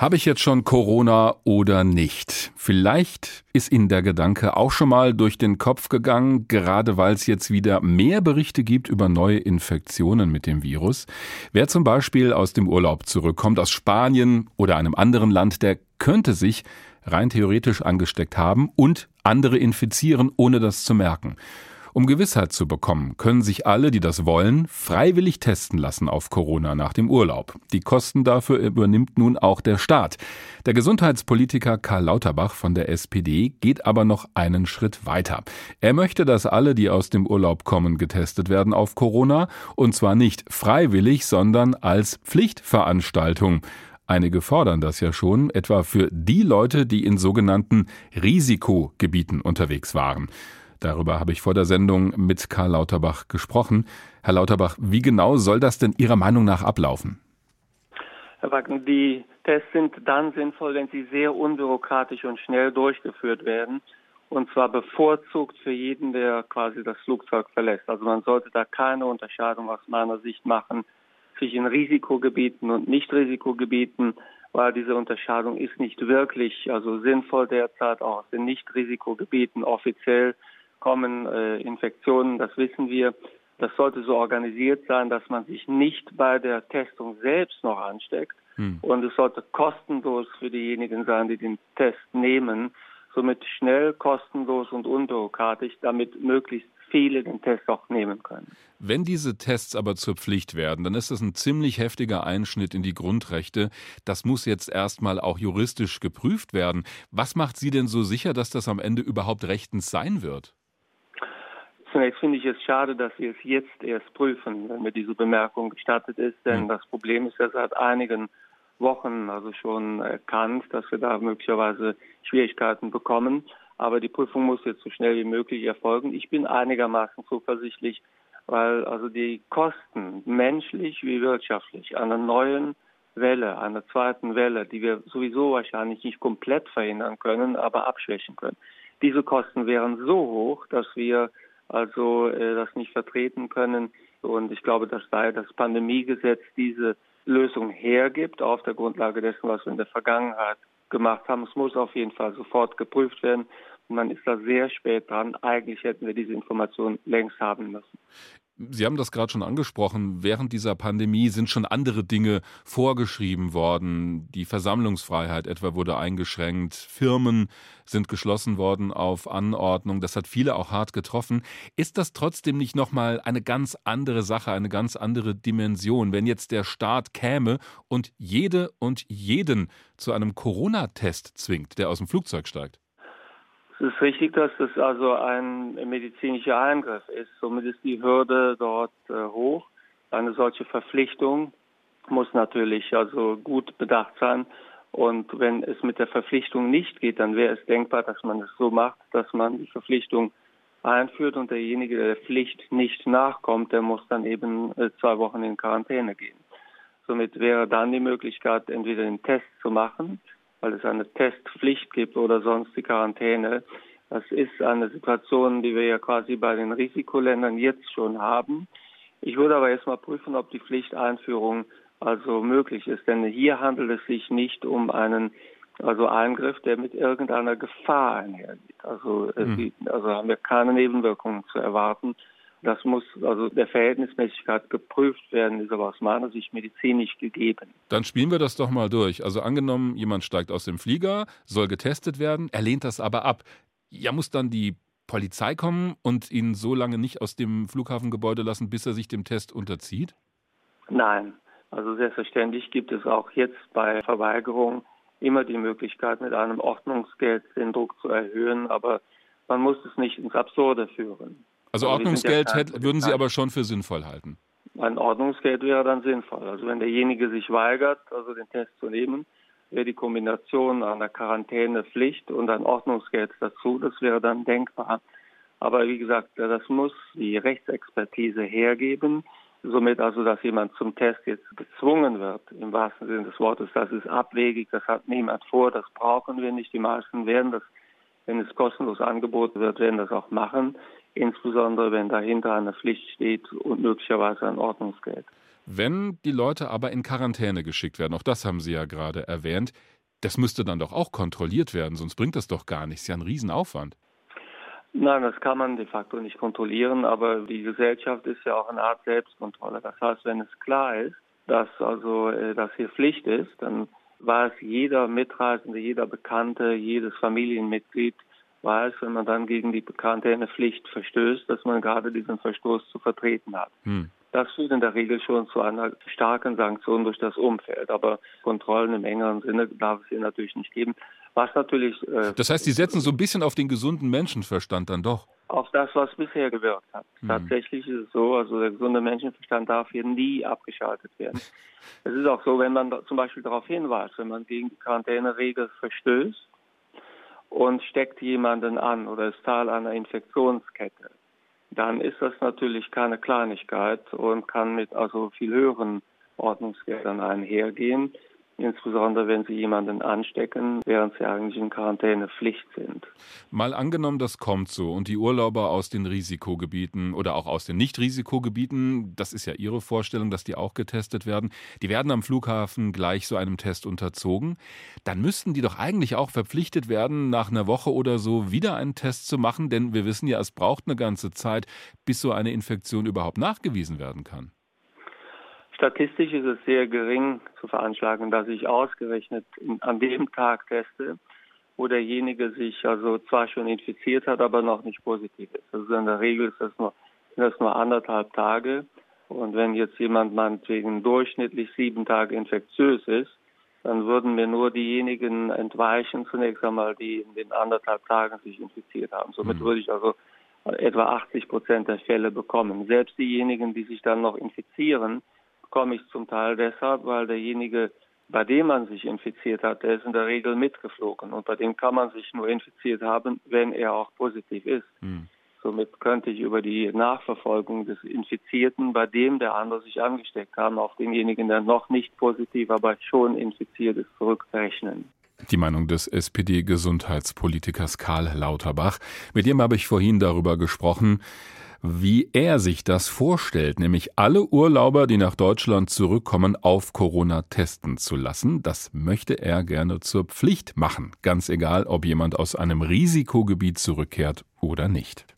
Habe ich jetzt schon Corona oder nicht? Vielleicht ist Ihnen der Gedanke auch schon mal durch den Kopf gegangen, gerade weil es jetzt wieder mehr Berichte gibt über neue Infektionen mit dem Virus. Wer zum Beispiel aus dem Urlaub zurückkommt, aus Spanien oder einem anderen Land, der könnte sich rein theoretisch angesteckt haben und andere infizieren, ohne das zu merken. Um Gewissheit zu bekommen, können sich alle, die das wollen, freiwillig testen lassen auf Corona nach dem Urlaub. Die Kosten dafür übernimmt nun auch der Staat. Der Gesundheitspolitiker Karl Lauterbach von der SPD geht aber noch einen Schritt weiter. Er möchte, dass alle, die aus dem Urlaub kommen, getestet werden auf Corona, und zwar nicht freiwillig, sondern als Pflichtveranstaltung. Einige fordern das ja schon, etwa für die Leute, die in sogenannten Risikogebieten unterwegs waren. Darüber habe ich vor der Sendung mit Karl Lauterbach gesprochen. Herr Lauterbach, wie genau soll das denn Ihrer Meinung nach ablaufen? Herr Wacken, die Tests sind dann sinnvoll, wenn sie sehr unbürokratisch und schnell durchgeführt werden. Und zwar bevorzugt für jeden, der quasi das Flugzeug verlässt. Also man sollte da keine Unterscheidung aus meiner Sicht machen zwischen Risikogebieten und Nicht-Risikogebieten, weil diese Unterscheidung ist nicht wirklich also sinnvoll derzeit auch aus den Nicht-Risikogebieten offiziell kommen äh, Infektionen, das wissen wir. Das sollte so organisiert sein, dass man sich nicht bei der Testung selbst noch ansteckt. Hm. Und es sollte kostenlos für diejenigen sein, die den Test nehmen. Somit schnell, kostenlos und unbürokratisch, damit möglichst viele den Test auch nehmen können. Wenn diese Tests aber zur Pflicht werden, dann ist das ein ziemlich heftiger Einschnitt in die Grundrechte. Das muss jetzt erstmal auch juristisch geprüft werden. Was macht Sie denn so sicher, dass das am Ende überhaupt rechtens sein wird? Zunächst finde ich es schade, dass Sie es jetzt erst prüfen, wenn mir diese Bemerkung gestattet ist, denn mhm. das Problem ist ja seit einigen Wochen also schon erkannt, dass wir da möglicherweise Schwierigkeiten bekommen. Aber die Prüfung muss jetzt so schnell wie möglich erfolgen. Ich bin einigermaßen zuversichtlich, weil also die Kosten menschlich wie wirtschaftlich einer neuen Welle, einer zweiten Welle, die wir sowieso wahrscheinlich nicht komplett verhindern können, aber abschwächen können. Diese Kosten wären so hoch, dass wir also äh, das nicht vertreten können. Und ich glaube, dass daher das Pandemiegesetz diese Lösung hergibt auf der Grundlage dessen, was wir in der Vergangenheit gemacht haben. Es muss auf jeden Fall sofort geprüft werden. Und man ist da sehr spät dran. Eigentlich hätten wir diese Information längst haben müssen. Sie haben das gerade schon angesprochen. Während dieser Pandemie sind schon andere Dinge vorgeschrieben worden. Die Versammlungsfreiheit etwa wurde eingeschränkt. Firmen sind geschlossen worden auf Anordnung. Das hat viele auch hart getroffen. Ist das trotzdem nicht nochmal eine ganz andere Sache, eine ganz andere Dimension, wenn jetzt der Staat käme und jede und jeden zu einem Corona-Test zwingt, der aus dem Flugzeug steigt? Es ist richtig, dass das also ein medizinischer Eingriff ist. Somit ist die Hürde dort äh, hoch. Eine solche Verpflichtung muss natürlich also gut bedacht sein. Und wenn es mit der Verpflichtung nicht geht, dann wäre es denkbar, dass man es so macht, dass man die Verpflichtung einführt und derjenige, der der Pflicht nicht nachkommt, der muss dann eben äh, zwei Wochen in Quarantäne gehen. Somit wäre dann die Möglichkeit, entweder den Test zu machen weil es eine Testpflicht gibt oder sonst die Quarantäne. Das ist eine Situation, die wir ja quasi bei den Risikoländern jetzt schon haben. Ich würde aber erstmal prüfen, ob die Pflichteinführung also möglich ist. Denn hier handelt es sich nicht um einen also Eingriff, der mit irgendeiner Gefahr einhergeht. Also, mhm. also haben wir keine Nebenwirkungen zu erwarten. Das muss also der Verhältnismäßigkeit geprüft werden, ist aber aus meiner Sicht medizinisch gegeben. Dann spielen wir das doch mal durch. Also angenommen, jemand steigt aus dem Flieger, soll getestet werden, er lehnt das aber ab. Ja, muss dann die Polizei kommen und ihn so lange nicht aus dem Flughafengebäude lassen, bis er sich dem Test unterzieht? Nein. Also selbstverständlich gibt es auch jetzt bei Verweigerung immer die Möglichkeit, mit einem Ordnungsgeld den Druck zu erhöhen, aber man muss es nicht ins Absurde führen. Also, also Ordnungsgeld hätte, würden Sie aber schon für sinnvoll halten? Ein Ordnungsgeld wäre dann sinnvoll. Also wenn derjenige sich weigert, also den Test zu nehmen, wäre die Kombination einer Quarantänepflicht und ein Ordnungsgeld dazu, das wäre dann denkbar. Aber wie gesagt, das muss die Rechtsexpertise hergeben. Somit also, dass jemand zum Test jetzt gezwungen wird, im wahrsten Sinne des Wortes, das ist abwegig, das hat niemand vor, das brauchen wir nicht. Die meisten werden das, wenn es kostenlos angeboten wird, werden das auch machen insbesondere wenn dahinter eine Pflicht steht und möglicherweise ein Ordnungsgeld. Wenn die Leute aber in Quarantäne geschickt werden, auch das haben Sie ja gerade erwähnt, das müsste dann doch auch kontrolliert werden, sonst bringt das doch gar nichts. Ja ein Riesenaufwand. Nein, das kann man de facto nicht kontrollieren, aber die Gesellschaft ist ja auch eine Art Selbstkontrolle. Das heißt, wenn es klar ist, dass also äh, das hier Pflicht ist, dann weiß jeder Mitreisende, jeder Bekannte, jedes Familienmitglied weiß, wenn man dann gegen die Quarantänepflicht verstößt, dass man gerade diesen Verstoß zu vertreten hat. Hm. Das führt in der Regel schon zu einer starken Sanktion durch das Umfeld. Aber Kontrollen im engeren Sinne darf es hier natürlich nicht geben. Was natürlich. Äh, das heißt, Sie setzen so ein bisschen auf den gesunden Menschenverstand dann doch? Auf das, was bisher gewirkt hat. Hm. Tatsächlich ist es so, also der gesunde Menschenverstand darf hier nie abgeschaltet werden. es ist auch so, wenn man zum Beispiel darauf hinweist, wenn man gegen die Quarantäneregel verstößt und steckt jemanden an oder ist Teil einer Infektionskette, dann ist das natürlich keine Kleinigkeit und kann mit also viel höheren Ordnungsgeldern einhergehen insbesondere wenn sie jemanden anstecken, während sie eigentlich in Quarantänepflicht sind. Mal angenommen, das kommt so und die Urlauber aus den Risikogebieten oder auch aus den Nicht-Risikogebieten, das ist ja Ihre Vorstellung, dass die auch getestet werden, die werden am Flughafen gleich so einem Test unterzogen, dann müssten die doch eigentlich auch verpflichtet werden, nach einer Woche oder so wieder einen Test zu machen, denn wir wissen ja, es braucht eine ganze Zeit, bis so eine Infektion überhaupt nachgewiesen werden kann. Statistisch ist es sehr gering zu veranschlagen, dass ich ausgerechnet an dem Tag teste, wo derjenige sich also zwar schon infiziert hat, aber noch nicht positiv ist. Also in der Regel ist das nur, sind das nur anderthalb Tage. Und wenn jetzt jemand meinetwegen durchschnittlich sieben Tage infektiös ist, dann würden mir nur diejenigen entweichen, zunächst einmal, die in den anderthalb Tagen sich infiziert haben. Somit mhm. würde ich also etwa 80 Prozent der Fälle bekommen. Selbst diejenigen, die sich dann noch infizieren, komme ich zum Teil deshalb, weil derjenige, bei dem man sich infiziert hat, der ist in der Regel mitgeflogen und bei dem kann man sich nur infiziert haben, wenn er auch positiv ist. Hm. Somit könnte ich über die Nachverfolgung des Infizierten, bei dem der andere sich angesteckt haben, auf denjenigen, der noch nicht positiv, aber schon infiziert ist, zurückrechnen. Die Meinung des SPD-Gesundheitspolitikers Karl Lauterbach. Mit dem habe ich vorhin darüber gesprochen, wie er sich das vorstellt, nämlich alle Urlauber, die nach Deutschland zurückkommen, auf Corona testen zu lassen. Das möchte er gerne zur Pflicht machen, ganz egal, ob jemand aus einem Risikogebiet zurückkehrt oder nicht.